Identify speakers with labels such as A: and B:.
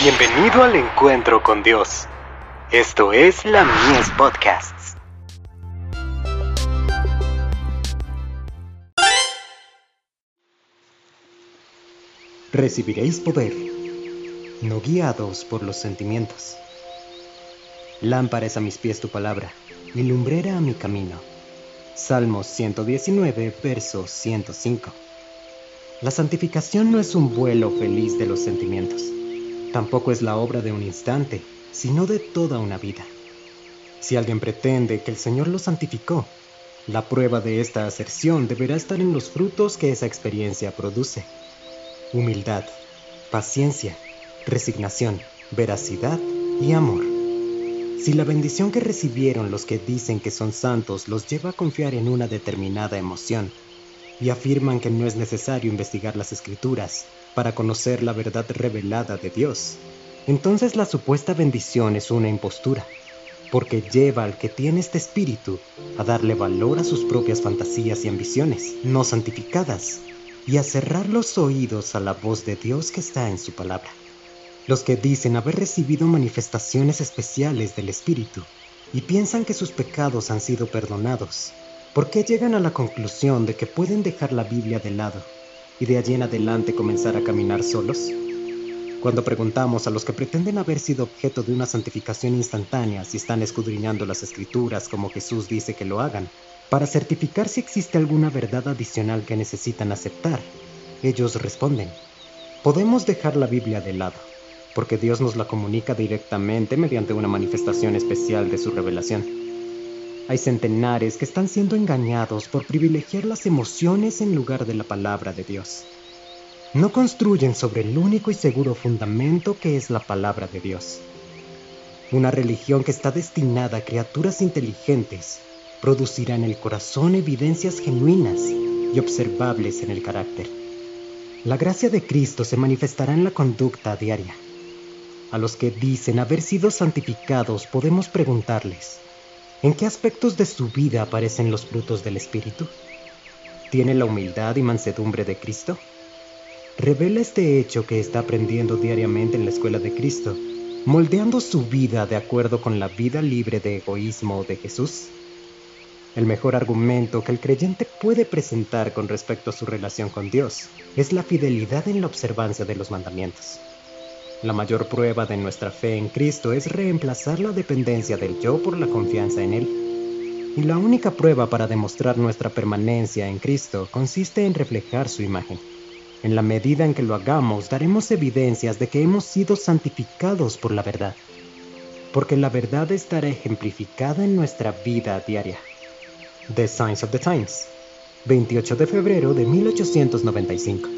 A: Bienvenido al encuentro con Dios. Esto es la Mies Podcasts. Recibiréis poder, no guiados por los sentimientos. Lámpara es a mis pies tu palabra, y lumbrera a mi camino. Salmos 119, verso 105. La santificación no es un vuelo feliz de los sentimientos Tampoco es la obra de un instante, sino de toda una vida. Si alguien pretende que el Señor lo santificó, la prueba de esta aserción deberá estar en los frutos que esa experiencia produce. Humildad, paciencia, resignación, veracidad y amor. Si la bendición que recibieron los que dicen que son santos los lleva a confiar en una determinada emoción y afirman que no es necesario investigar las escrituras, para conocer la verdad revelada de Dios. Entonces la supuesta bendición es una impostura, porque lleva al que tiene este espíritu a darle valor a sus propias fantasías y ambiciones, no santificadas, y a cerrar los oídos a la voz de Dios que está en su palabra. Los que dicen haber recibido manifestaciones especiales del Espíritu y piensan que sus pecados han sido perdonados, ¿por qué llegan a la conclusión de que pueden dejar la Biblia de lado y de allí en adelante comenzar a caminar solos? Cuando preguntamos a los que pretenden haber sido objeto de una santificación instantánea si están escudriñando las escrituras como Jesús dice que lo hagan, para certificar si existe alguna verdad adicional que necesitan aceptar, ellos responden, podemos dejar la Biblia de lado, porque Dios nos la comunica directamente mediante una manifestación especial de su revelación. Hay centenares que están siendo engañados por privilegiar las emociones en lugar de la palabra de Dios. No construyen sobre el único y seguro fundamento que es la palabra de Dios. Una religión que está destinada a criaturas inteligentes producirá en el corazón evidencias genuinas y observables en el carácter. La gracia de Cristo se manifestará en la conducta diaria. A los que dicen haber sido santificados podemos preguntarles, ¿En qué aspectos de su vida aparecen los frutos del Espíritu? ¿Tiene la humildad y mansedumbre de Cristo? ¿Revela este hecho que está aprendiendo diariamente en la escuela de Cristo, moldeando su vida de acuerdo con la vida libre de egoísmo de Jesús? El mejor argumento que el creyente puede presentar con respecto a su relación con Dios es la fidelidad en la observancia de los mandamientos. La mayor prueba de nuestra fe en Cristo es reemplazar la dependencia del yo por la confianza en Él. Y la única prueba para demostrar nuestra permanencia en Cristo consiste en reflejar su imagen. En la medida en que lo hagamos, daremos evidencias de que hemos sido santificados por la verdad, porque la verdad estará ejemplificada en nuestra vida diaria. The Signs of the Times, 28 de febrero de 1895.